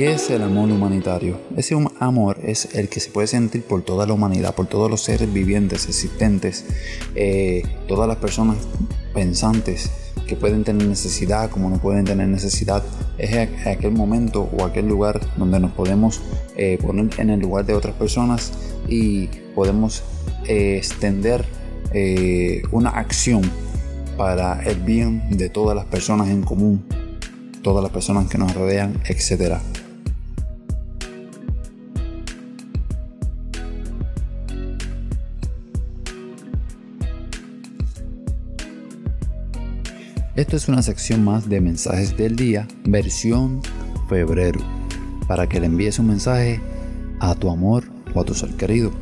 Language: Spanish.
¿Qué es el amor humanitario? Ese amor es el que se puede sentir por toda la humanidad, por todos los seres vivientes existentes, eh, todas las personas pensantes que pueden tener necesidad como no pueden tener necesidad. Es aquel momento o aquel lugar donde nos podemos eh, poner en el lugar de otras personas y podemos eh, extender una acción para el bien de todas las personas en común, todas las personas que nos rodean, etcétera. Esto es una sección más de mensajes del día, versión febrero, para que le envíes un mensaje a tu amor o a tu ser querido.